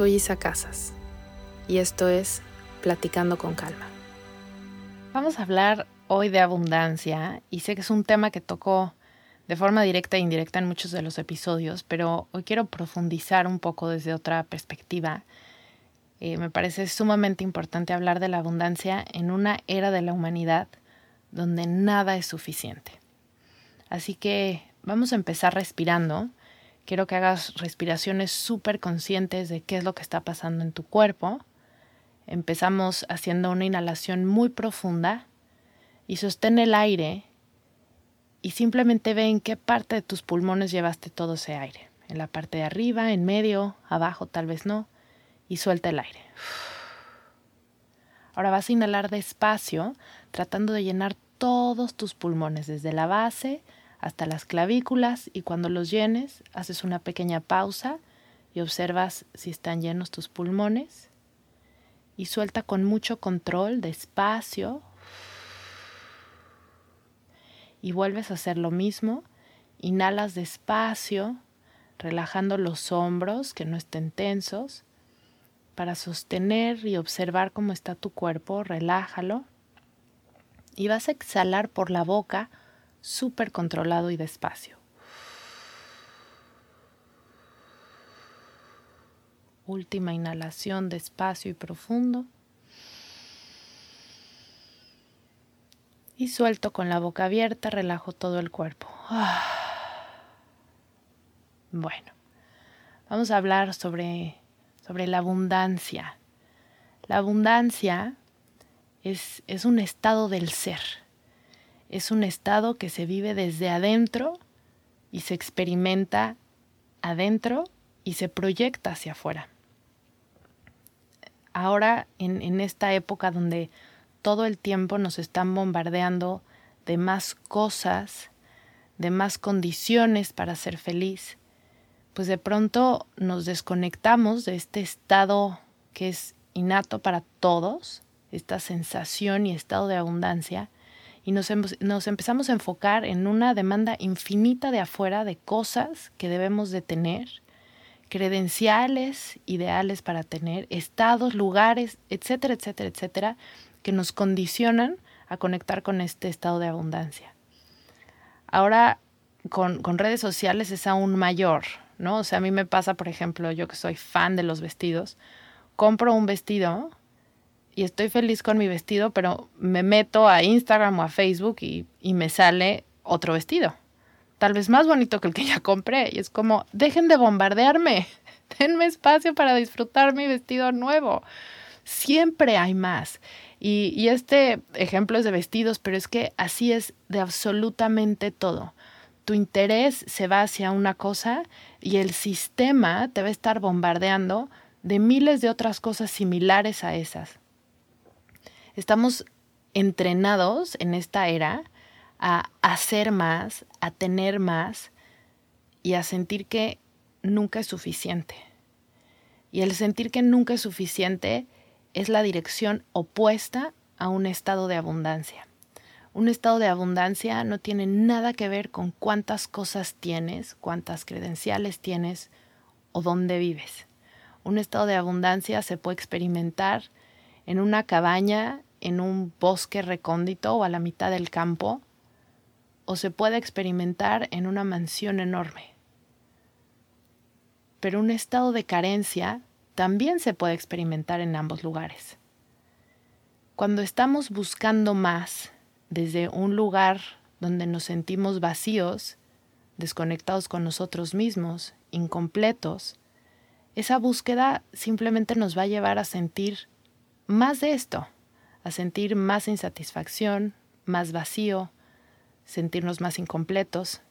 Soy Isa Casas y esto es Platicando con Calma. Vamos a hablar hoy de abundancia y sé que es un tema que tocó de forma directa e indirecta en muchos de los episodios, pero hoy quiero profundizar un poco desde otra perspectiva. Eh, me parece sumamente importante hablar de la abundancia en una era de la humanidad donde nada es suficiente. Así que vamos a empezar respirando Quiero que hagas respiraciones súper conscientes de qué es lo que está pasando en tu cuerpo. Empezamos haciendo una inhalación muy profunda y sostén el aire y simplemente ve en qué parte de tus pulmones llevaste todo ese aire. En la parte de arriba, en medio, abajo, tal vez no. Y suelta el aire. Ahora vas a inhalar despacio, tratando de llenar todos tus pulmones, desde la base hasta las clavículas y cuando los llenes haces una pequeña pausa y observas si están llenos tus pulmones. Y suelta con mucho control, despacio. Y vuelves a hacer lo mismo, inhalas despacio, relajando los hombros que no estén tensos. Para sostener y observar cómo está tu cuerpo, relájalo. Y vas a exhalar por la boca súper controlado y despacio. Última inhalación despacio y profundo. Y suelto con la boca abierta, relajo todo el cuerpo. Bueno, vamos a hablar sobre, sobre la abundancia. La abundancia es, es un estado del ser es un estado que se vive desde adentro y se experimenta adentro y se proyecta hacia afuera. Ahora, en, esta época donde todo el tiempo nos están bombardeando de más cosas, de más condiciones para ser feliz, pues de pronto nos desconectamos de este estado que es innato para todos, esta sensación y estado de abundancia, y nos, nos, empezamos a enfocar en una demanda infinita de afuera de cosas que debemos de tener, credenciales ideales para tener, estados, lugares, etcétera, etcétera, etcétera, que nos condicionan a conectar con este estado de abundancia. Ahora, con, con redes sociales es aún mayor, ¿no? O sea, a mí me pasa, por ejemplo, yo que soy fan de los vestidos, compro un vestido y estoy feliz con mi vestido, pero me meto a Instagram o a Facebook y, me sale otro vestido. Tal vez más bonito que el que ya compré. Y es como, dejen de bombardearme. Denme espacio para disfrutar mi vestido nuevo. Siempre hay más. Y, y este ejemplo es de vestidos, pero es que así es de absolutamente todo. Tu interés se va hacia una cosa y el sistema te va a estar bombardeando de miles de otras cosas similares a esas. Estamos entrenados en esta era a hacer más, a tener más y a sentir que nunca es suficiente. Y el sentir que nunca es suficiente es la dirección opuesta a un estado de abundancia. Un estado de abundancia no tiene nada que ver con cuántas cosas tienes, cuántas credenciales tienes o dónde vives. Un estado de abundancia se puede experimentar en una cabaña, en un bosque recóndito o a la mitad del campo, o se puede experimentar en una mansión enorme. pero un estado de carencia también se puede experimentar en ambos lugares. Cuando estamos buscando más desde un lugar donde nos sentimos vacíos, desconectados con nosotros mismos, incompletos, esa búsqueda simplemente nos va a llevar a sentir más de esto, a sentir más insatisfacción, más vacío, sentirnos más incompletos.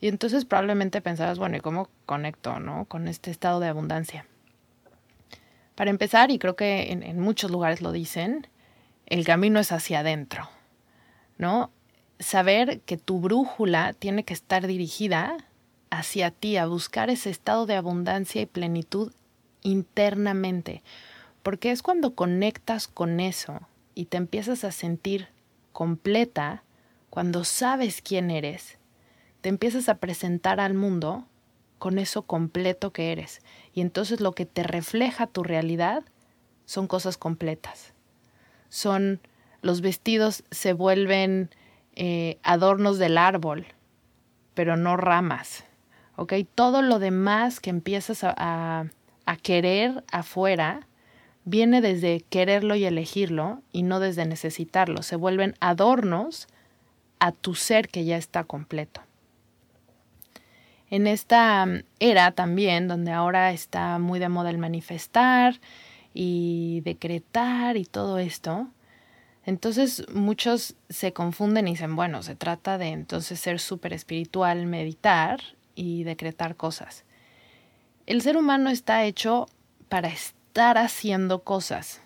Y entonces probablemente pensarás, bueno, ¿y cómo conecto ¿no? con este estado de abundancia? Para empezar, y creo que en, en muchos lugares lo dicen, el camino es hacia adentro, ¿no? Saber que tu brújula tiene que estar dirigida hacia ti, a buscar ese estado de abundancia y plenitud internamente, porque es cuando conectas con eso y te empiezas a sentir completa, cuando sabes quién eres, te empiezas a presentar al mundo con eso completo que eres. Y entonces lo que te refleja tu realidad son cosas completas. Son los vestidos se vuelven eh, adornos del árbol, pero no ramas. ¿Ok? Todo lo demás que empiezas a querer afuera viene desde quererlo y elegirlo y no desde necesitarlo. Se vuelven adornos a tu ser que ya está completo. En esta mm, era también, donde ahora está muy de moda el manifestar y decretar y todo esto, entonces muchos se confunden y dicen, bueno, se trata de entonces ser súper espiritual, meditar y decretar cosas. El ser humano está hecho para estar haciendo cosas,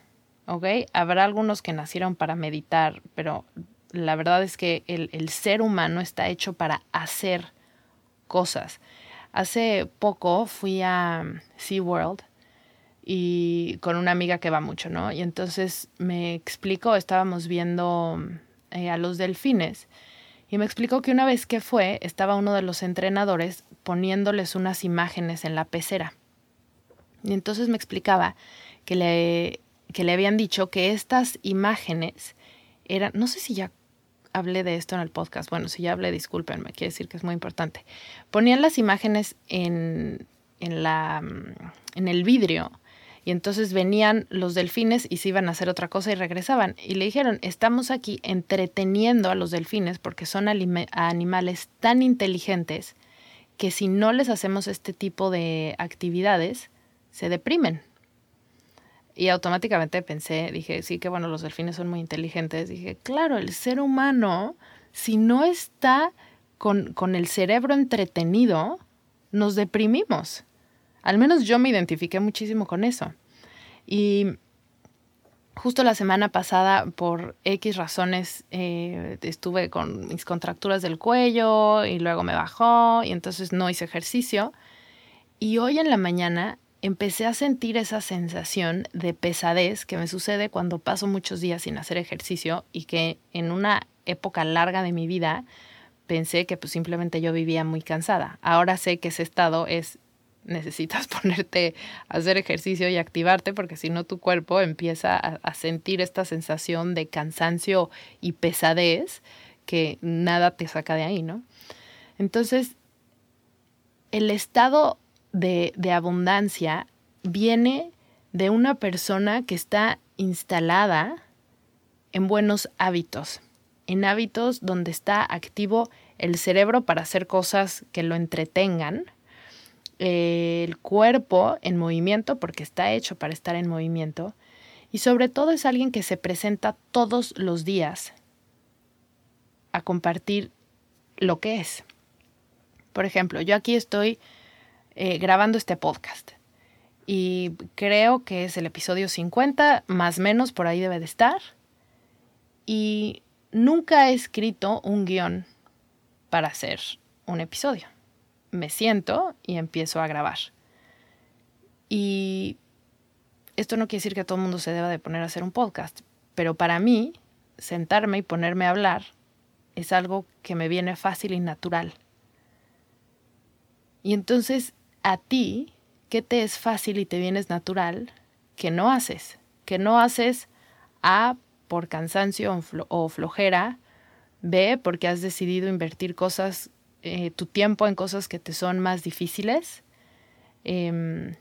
¿ok? Habrá algunos que nacieron para meditar, pero la verdad es que el, ser humano está hecho para hacer cosas. Hace poco fui a SeaWorld y con una amiga que va mucho, ¿no? Y entonces me explicó, estábamos viendo eh, a los delfines y me explicó que una vez que fue, estaba uno de los entrenadores poniéndoles unas imágenes en la pecera. Y entonces me explicaba que le, que le habían dicho que estas imágenes eran, no sé si ya hablé de esto en el podcast, bueno, si ya hablé, discúlpenme, quiere decir que es muy importante. Ponían las imágenes en, en, la, en el vidrio y entonces venían los delfines y se iban a hacer otra cosa y regresaban. Y le dijeron, estamos aquí entreteniendo a los delfines porque son animales tan inteligentes que si no les hacemos este tipo de actividades, se deprimen. Y automáticamente pensé, dije, sí, que bueno, los delfines son muy inteligentes. Dije, claro, el ser humano, si no está con, con el cerebro entretenido, nos deprimimos. Al menos yo me identifiqué muchísimo con eso. Y justo la semana pasada, por X razones, eh, estuve con mis contracturas del cuello y luego me bajó y entonces no hice ejercicio. Y hoy en la mañana empecé a sentir esa sensación de pesadez que me sucede cuando paso muchos días sin hacer ejercicio y que en una época larga de mi vida pensé que pues simplemente yo vivía muy cansada. Ahora sé que ese estado es necesitas ponerte a hacer ejercicio y activarte porque si no tu cuerpo empieza a, a sentir esta sensación de cansancio y pesadez que nada te saca de ahí, ¿no? Entonces, el estado de, abundancia viene de una persona que está instalada en buenos hábitos, en hábitos donde está activo el cerebro para hacer cosas que lo entretengan, el cuerpo en movimiento porque está hecho para estar en movimiento y sobre todo es alguien que se presenta todos los días a compartir lo que es. Por ejemplo, yo aquí estoy eh, grabando este podcast. Y creo que es el episodio 50, más o menos por ahí debe de estar. Y nunca he escrito un guion para hacer un episodio. Me siento y empiezo a grabar. Y esto no quiere decir que todo el mundo se deba de poner a hacer un podcast, pero para mí, sentarme y ponerme a hablar es algo que me viene fácil y natural. Y entonces a ti, ¿qué te es fácil y te vienes natural que no haces? Que no haces A por cansancio o flojera, B porque has decidido invertir cosas, eh, tu tiempo en cosas que te son más difíciles Em,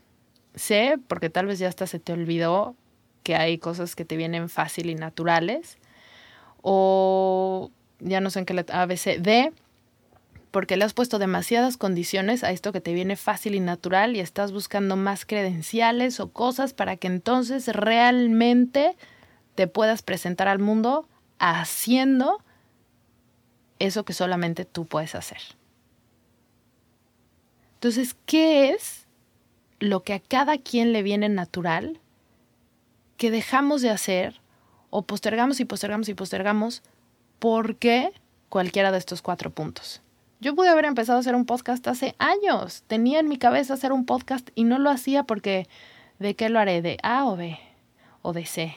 sé, porque tal vez ya hasta se te olvidó que hay cosas que te vienen fácil y naturales. O ya no sé en qué letra, A, B, C, D, porque le has puesto demasiadas condiciones a esto que te viene fácil y natural y estás buscando más credenciales o cosas para que entonces realmente te puedas presentar al mundo haciendo eso que solamente tú puedes hacer. Entonces, ¿qué es lo que a cada quien le viene natural que dejamos de hacer o postergamos y postergamos y postergamos porque cualquiera de estos cuatro puntos? Yo pude haber empezado a hacer un podcast hace años. Tenía en mi cabeza hacer un podcast y no lo hacía porque ¿de qué lo haré? ¿De A o B? ¿O de C?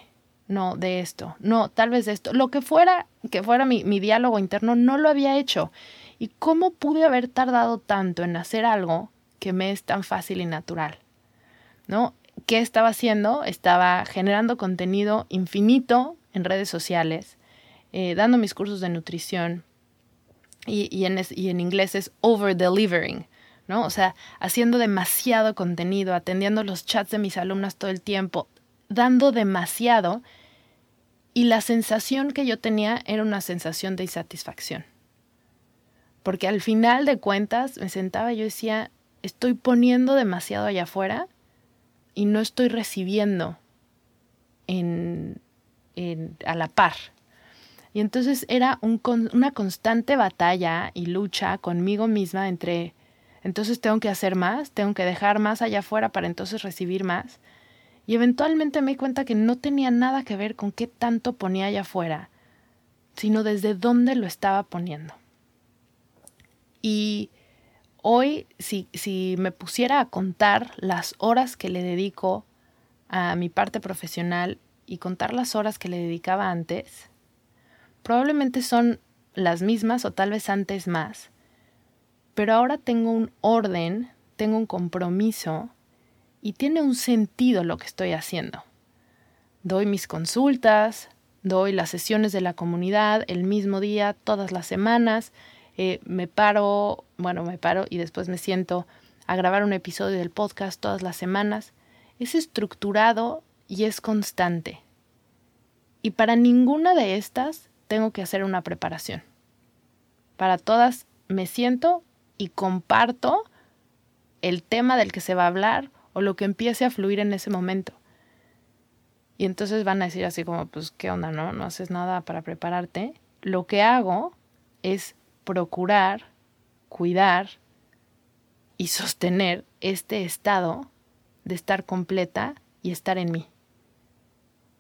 No, de esto. No, tal vez de esto. Lo que fuera, que fuera mi, mi diálogo interno, no lo había hecho. ¿Y cómo pude haber tardado tanto en hacer algo que me es tan fácil y natural? ¿No? ¿Qué estaba haciendo? Estaba generando contenido infinito en redes sociales, eh, dando mis cursos de nutrición, y, en, y en inglés es over delivering, ¿no? O sea, haciendo demasiado contenido, atendiendo los chats de mis alumnas todo el tiempo, dando demasiado y la sensación que yo tenía era una sensación de insatisfacción. Porque al final de cuentas me sentaba y yo decía, estoy poniendo demasiado allá afuera y no estoy recibiendo en, en, a la par, y entonces era un, una constante batalla y lucha conmigo misma entre, entonces tengo que hacer más, tengo que dejar más allá afuera para entonces recibir más. Y eventualmente me di cuenta que no tenía nada que ver con qué tanto ponía allá afuera, sino desde dónde lo estaba poniendo. Y hoy, si, si me pusiera a contar las horas que le dedico a mi parte profesional y contar las horas que le dedicaba antes, probablemente son las mismas o tal vez antes más, pero ahora tengo un orden, tengo un compromiso y tiene un sentido lo que estoy haciendo. Doy mis consultas, doy las sesiones de la comunidad el mismo día, todas las semanas, eh, me paro, bueno, me paro y después me siento a grabar un episodio del podcast todas las semanas. Es estructurado y es constante. Y para ninguna de estas tengo que hacer una preparación. Para todas me siento y comparto el tema del que se va a hablar o lo que empiece a fluir en ese momento. Y entonces van a decir así como, pues, ¿qué onda? No, no haces nada para prepararte. Lo que hago es procurar, cuidar y sostener este estado de estar completa y estar en mí.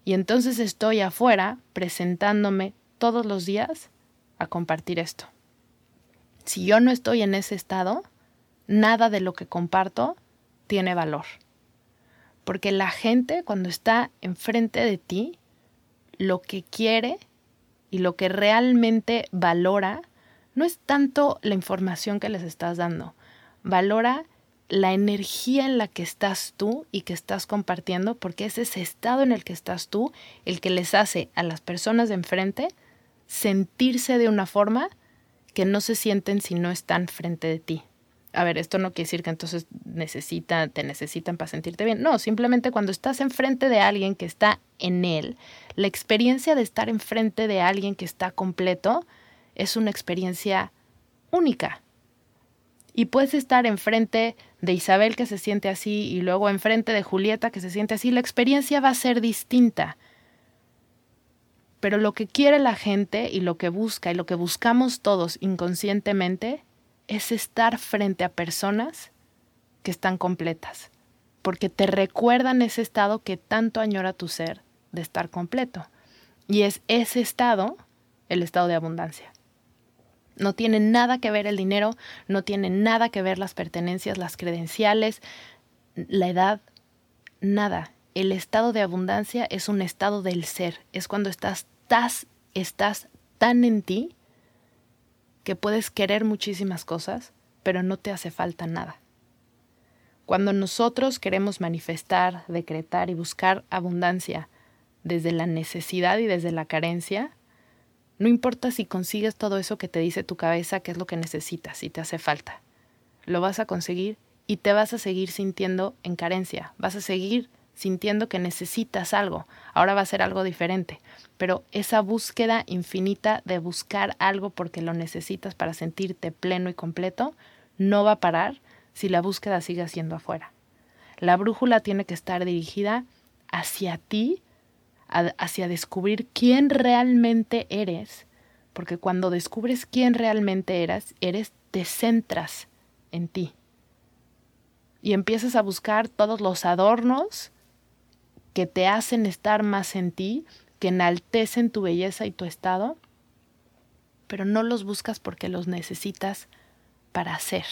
Y entonces estoy afuera presentándome todos los días a compartir esto. Si yo no estoy en ese estado, nada de lo que comparto tiene valor. Porque la gente cuando está enfrente de ti, lo que quiere y lo que realmente valora no es tanto la información que les estás dando, valora la energía en la que estás tú y que estás compartiendo, porque es ese estado en el que estás tú el que les hace a las personas enfrente sentirse de una forma que no se sienten si no están frente de ti. A ver, esto no quiere decir que entonces necesitan, te necesitan para sentirte bien. No, simplemente cuando estás enfrente de alguien que está en él, la experiencia de estar enfrente de alguien que está completo es una experiencia única. Y puedes estar enfrente de Isabel que se siente así y luego enfrente de Julieta que se siente así. La experiencia va a ser distinta pero lo que quiere la gente y lo que busca y lo que buscamos todos inconscientemente es estar frente a personas que están completas, porque te recuerdan ese estado que tanto añora tu ser de estar completo. Y es ese estado el estado de abundancia. No tiene nada que ver el dinero, no tiene nada que ver las pertenencias, las credenciales, la edad, nada. El estado de abundancia es un estado del ser, es cuando estás estás, estás tan en ti que puedes querer muchísimas cosas, pero no te hace falta nada. Cuando nosotros queremos manifestar, decretar y buscar abundancia desde la necesidad y desde la carencia, no importa si consigues todo eso que te dice tu cabeza que es lo que necesitas, si te hace falta. Lo vas a conseguir y te vas a seguir sintiendo en carencia, vas a seguir sintiendo que necesitas algo. Ahora va a ser algo diferente, pero esa búsqueda infinita de buscar algo porque lo necesitas para sentirte pleno y completo no va a parar si la búsqueda sigue siendo afuera. La brújula tiene que estar dirigida hacia ti, hacia descubrir quién realmente eres, porque cuando descubres quién realmente eres, eres te centras en ti y empiezas a buscar todos los adornos que te hacen estar más en ti, que enaltecen tu belleza y tu estado, pero no los buscas porque los necesitas para ser.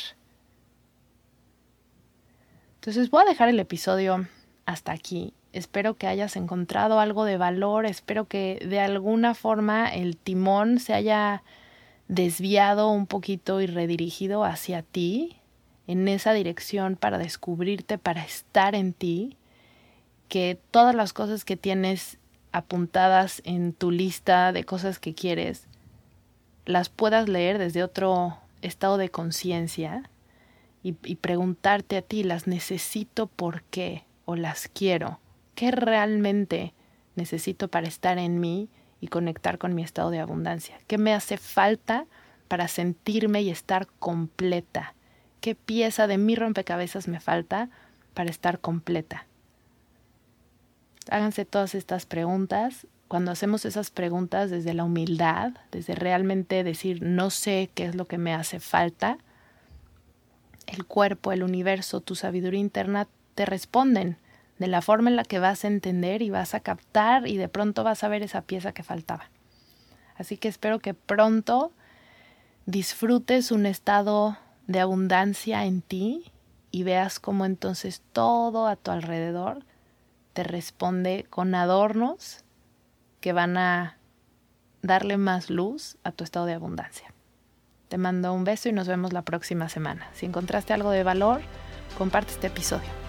Entonces voy a dejar el episodio hasta aquí. Espero que hayas encontrado algo de valor, espero que de alguna forma el timón se haya desviado un poquito y redirigido hacia ti, en esa dirección para descubrirte, para estar en ti que todas las cosas que tienes apuntadas en tu lista de cosas que quieres, las puedas leer desde otro estado de conciencia y, preguntarte a ti, ¿las necesito por qué? ¿O las quiero? ¿Qué realmente necesito para estar en mí y conectar con mi estado de abundancia? ¿Qué me hace falta para sentirme y estar completa? ¿Qué pieza de mi rompecabezas me falta para estar completa? Háganse todas estas preguntas. Cuando hacemos esas preguntas desde la humildad, desde realmente decir no sé qué es lo que me hace falta, el cuerpo, el universo, tu sabiduría interna te responden de la forma en la que vas a entender y vas a captar y de pronto vas a ver esa pieza que faltaba. Así que espero que pronto disfrutes un estado de abundancia en ti y veas cómo entonces todo a tu alrededor te responde con adornos que van a darle más luz a tu estado de abundancia. Te mando un beso y nos vemos la próxima semana. Si encontraste algo de valor, comparte este episodio.